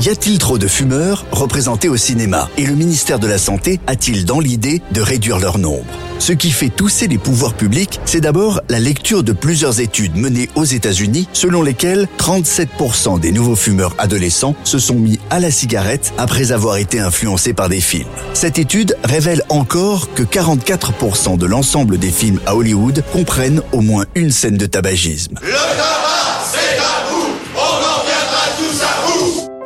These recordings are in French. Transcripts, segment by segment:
Y a-t-il trop de fumeurs représentés au cinéma Et le ministère de la Santé a-t-il dans l'idée de réduire leur nombre? Ce qui fait tousser les pouvoirs publics, c'est d'abord la lecture de plusieurs études menées aux États-Unis selon lesquelles 37% des nouveaux fumeurs adolescents se sont mis à la cigarette après avoir été influencés par des films. Cette étude révèle encore que 44% de l'ensemble des films à Hollywood comprennent au moins une scène de tabagisme.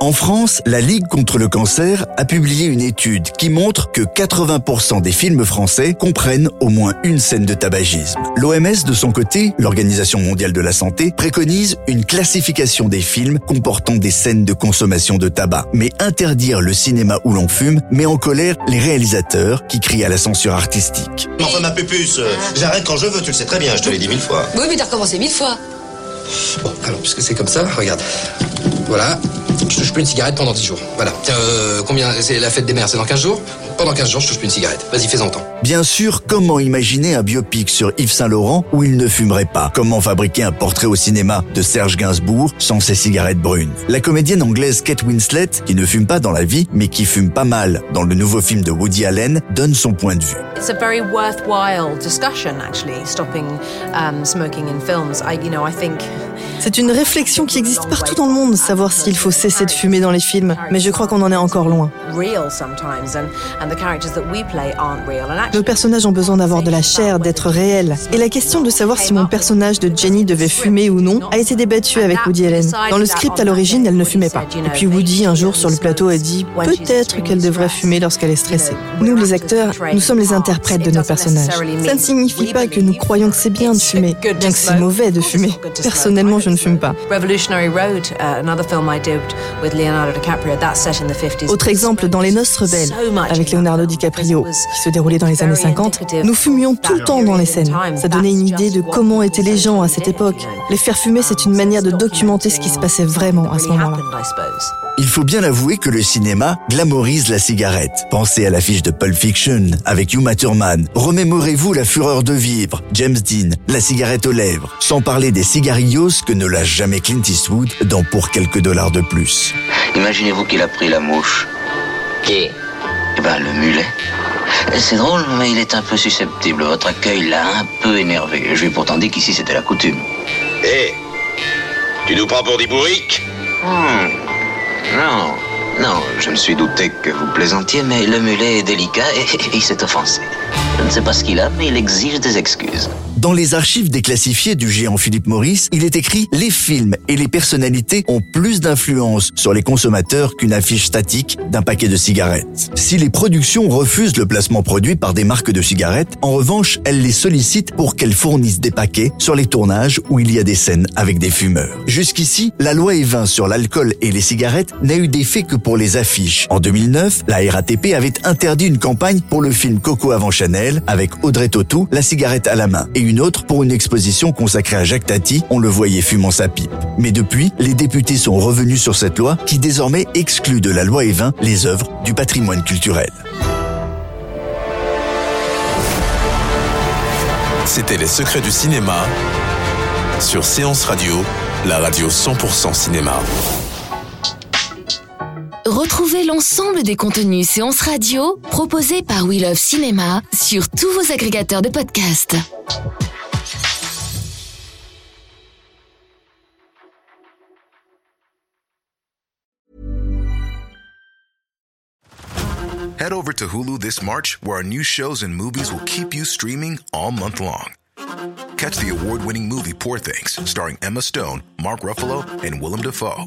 En France, la Ligue contre le cancer a publié une étude qui montre que 80% des films français comprennent au moins une scène de tabagisme. L'OMS, de son côté, l'Organisation mondiale de la santé, préconise une classification des films comportant des scènes de consommation de tabac. Mais interdire le cinéma où l'on fume met en colère les réalisateurs qui crient à la censure artistique. Mais Enfin, ma pupuce, euh, j'arrête quand je veux, tu le sais très bien, je te l'ai dit mille fois. Oui, mais t'as recommencé mille fois. Bon, alors, puisque c'est comme ça, regarde. Voilà, je touche plus une cigarette pendant 10 jours. Voilà. Euh, combien C'est la fête des mères, c'est dans 15 jours? Pendant 15 jours, je touche plus une cigarette. Vas-y, fais-en temps. Bien sûr, comment imaginer un biopic sur Yves Saint-Laurent où il ne fumerait pas? Comment fabriquer un portrait au cinéma de Serge Gainsbourg sans ses cigarettes brunes? La comédienne anglaise Kate Winslet, qui ne fume pas dans la vie, mais qui fume pas mal dans le nouveau film de Woody Allen, donne son point de vue. It's a very worthwhile discussion, actually, stopping um, smoking in films. I, you know, I think. C'est une réflexion qui existe partout dans le monde, savoir s'il faut cesser de fumer dans les films, mais je crois qu'on en est encore loin. Real sometimes, and, and the characters that we play aren't real. And Nos personnages ont besoin d'avoir de la chair, d'être réels. Et la question de savoir si mon personnage de Jenny devait fumer ou non a été débattue avec Woody Allen. Dans le script à l'origine, elle ne fumait pas. Et puis Woody, un jour sur le plateau, a dit peut-être qu'elle devrait fumer lorsqu'elle est stressée. Nous, les acteurs, nous sommes les interprètes de nos personnages. Ça ne signifie pas que nous croyons que c'est bien de fumer, bien que c'est mauvais de fumer. Personnellement, je ne fume pas. Uh, another film I did with Leonardo DiCaprio, that's set in the 50s. Autre exemple, dans Les Noces rebelles, avec Leonardo DiCaprio, qui se déroulait dans les années 50, nous fumions tout le temps dans les scènes. Ça donnait une idée de comment étaient les gens à cette époque. Les faire fumer, c'est une manière de documenter ce qui se passait vraiment à ce moment-là. Il faut bien avouer que le cinéma glamorise la cigarette. Pensez à l'affiche de Pulp Fiction avec Uma Thurman. Remémorez-vous la fureur de vivre, James Dean, la cigarette aux lèvres. Sans parler des cigarillos que ne lâche jamais Clint Eastwood dans Pour quelques dollars de plus. Imaginez-vous qu'il a pris la mouche. Qui? Le mulet. C'est drôle, mais il est un peu susceptible. Votre accueil l'a un peu énervé. Je lui ai pourtant dit qu'ici c'était la coutume. Hé Tu nous prends pour des bourriques? Hmm. Non, non, je me suis douté que vous plaisantiez, mais le mulet est délicat et, il s'est offensé. Je ne sais pas ce qu'il a, mais il exige des excuses. Dans les archives déclassifiées du géant Philippe Maurice, il est écrit Les films et les personnalités ont plus d'influence sur les consommateurs qu'une affiche statique d'un paquet de cigarettes. Si les productions refusent le placement produit par des marques de cigarettes, en revanche, elles les sollicitent pour qu'elles fournissent des paquets sur les tournages où il y a des scènes avec des fumeurs. Jusqu'ici, la loi Evin sur l'alcool et les cigarettes n'a eu d'effet que pour les affiches. En 2009, la RATP avait interdit une campagne pour le film Coco avant Chanel avec Audrey Tautou, la cigarette à la main, et une autre pour une exposition consacrée à Jacques Tati, on le voyait fumant sa pipe. Mais depuis, les députés sont revenus sur cette loi qui désormais exclut de la loi Evin les œuvres du patrimoine culturel. C'était Les secrets du cinéma sur Séance Radio, la radio 100% cinéma. Retrouvez l'ensemble des contenus séances radio proposés par We Love Cinéma sur tous vos agrégateurs de podcasts. Head over to Hulu this March, where our new shows and movies will keep you streaming all month long. Catch the award winning movie Poor Things, starring Emma Stone, Mark Ruffalo, and Willem Dafoe.